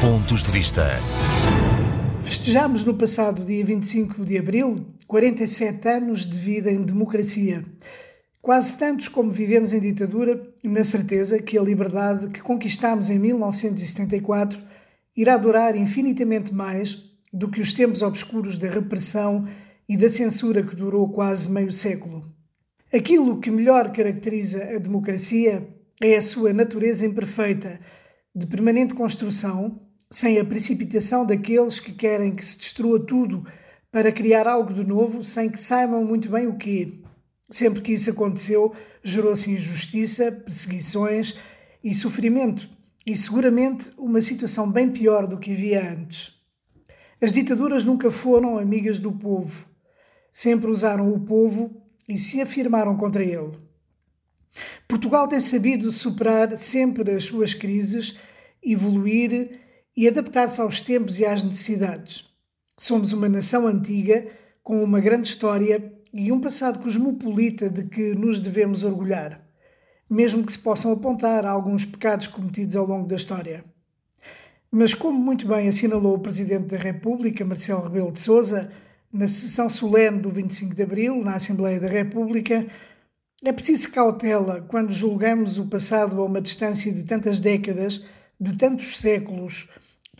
Pontos de Vista. Festejámos no passado dia 25 de abril 47 anos de vida em democracia. Quase tantos como vivemos em ditadura, na certeza que a liberdade que conquistámos em 1974 irá durar infinitamente mais do que os tempos obscuros da repressão e da censura que durou quase meio século. Aquilo que melhor caracteriza a democracia é a sua natureza imperfeita, de permanente construção, sem a precipitação daqueles que querem que se destrua tudo para criar algo de novo sem que saibam muito bem o quê. Sempre que isso aconteceu, gerou-se injustiça, perseguições e sofrimento, e seguramente uma situação bem pior do que havia antes. As ditaduras nunca foram amigas do povo. Sempre usaram o povo e se afirmaram contra ele. Portugal tem sabido superar sempre as suas crises, evoluir e adaptar-se aos tempos e às necessidades. Somos uma nação antiga, com uma grande história e um passado cosmopolita de que nos devemos orgulhar, mesmo que se possam apontar alguns pecados cometidos ao longo da história. Mas, como muito bem assinalou o Presidente da República, Marcelo Rebelo de Sousa, na sessão solene do 25 de Abril, na Assembleia da República, é preciso cautela quando julgamos o passado a uma distância de tantas décadas, de tantos séculos,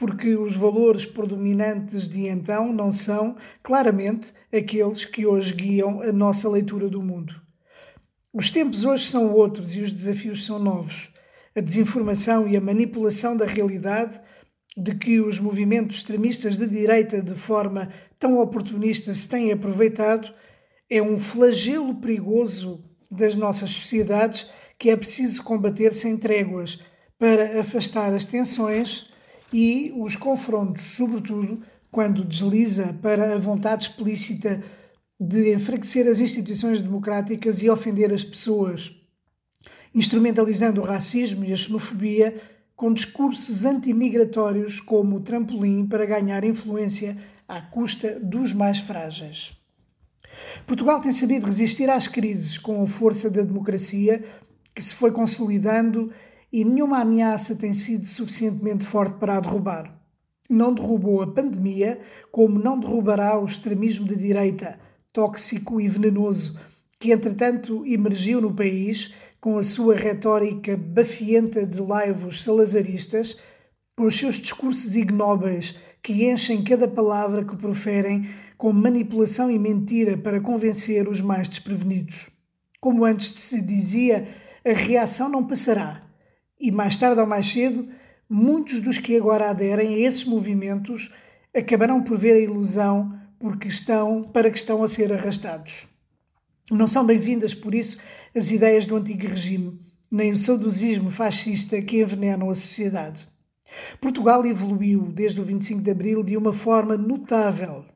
porque os valores predominantes de então não são, claramente, aqueles que hoje guiam a nossa leitura do mundo. Os tempos hoje são outros e os desafios são novos. A desinformação e a manipulação da realidade de que os movimentos extremistas de direita, de forma tão oportunista, se têm aproveitado, é um flagelo perigoso das nossas sociedades que é preciso combater sem tréguas para afastar as tensões e os confrontos, sobretudo quando desliza para a vontade explícita de enfraquecer as instituições democráticas e ofender as pessoas, instrumentalizando o racismo e a xenofobia com discursos antimigratórios como trampolim para ganhar influência à custa dos mais frágeis. Portugal tem sabido resistir às crises com a força da democracia que se foi consolidando e nenhuma ameaça tem sido suficientemente forte para a derrubar. Não derrubou a pandemia, como não derrubará o extremismo de direita, tóxico e venenoso, que entretanto emergiu no país com a sua retórica bafienta de laivos salazaristas, com os seus discursos ignóbeis que enchem cada palavra que proferem com manipulação e mentira para convencer os mais desprevenidos. Como antes se dizia, a reação não passará. E mais tarde ou mais cedo, muitos dos que agora aderem a esses movimentos acabarão por ver a ilusão porque estão, para que estão a ser arrastados. Não são bem-vindas, por isso, as ideias do antigo regime, nem o saudosismo fascista que envenenam a sociedade. Portugal evoluiu desde o 25 de abril de uma forma notável.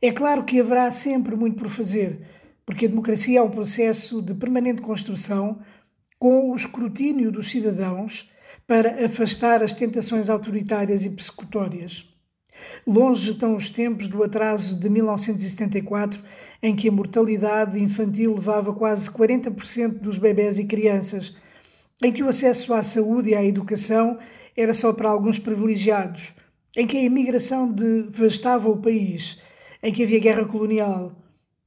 É claro que haverá sempre muito por fazer, porque a democracia é um processo de permanente construção com o escrutínio dos cidadãos para afastar as tentações autoritárias e persecutórias. Longe estão os tempos do atraso de 1974 em que a mortalidade infantil levava quase 40% dos bebés e crianças, em que o acesso à saúde e à educação era só para alguns privilegiados, em que a imigração devastava o país, em que havia guerra colonial,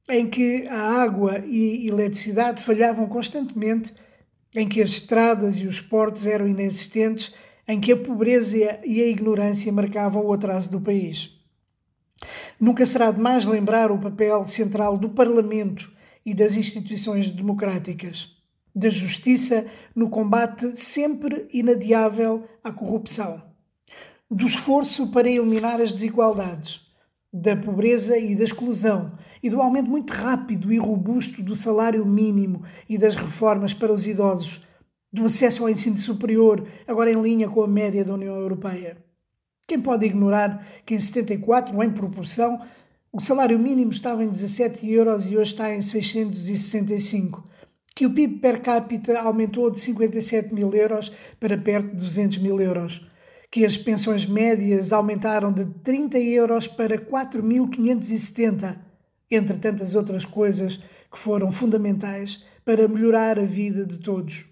em que a água e eletricidade falhavam constantemente, em que as estradas e os portos eram inexistentes, em que a pobreza e a ignorância marcavam o atraso do país. Nunca será demais lembrar o papel central do Parlamento e das instituições democráticas, da justiça no combate sempre inadiável à corrupção, do esforço para eliminar as desigualdades, da pobreza e da exclusão e do aumento muito rápido e robusto do salário mínimo e das reformas para os idosos, do acesso ao ensino superior, agora em linha com a média da União Europeia. Quem pode ignorar que em 74, em proporção, o salário mínimo estava em 17 euros e hoje está em 665, que o PIB per capita aumentou de 57 mil euros para perto de 200 mil euros, que as pensões médias aumentaram de 30 euros para 4.570, entre tantas outras coisas que foram fundamentais para melhorar a vida de todos.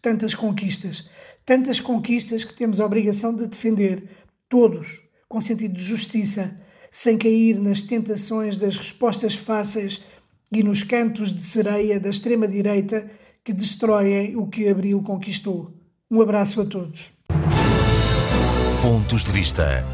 Tantas conquistas, Tantas conquistas que temos a obrigação de defender, todos, com sentido de justiça, sem cair nas tentações das respostas fáceis e nos cantos de sereia da extrema-direita que destroem o que Abril conquistou. Um abraço a todos. Pontos de Vista.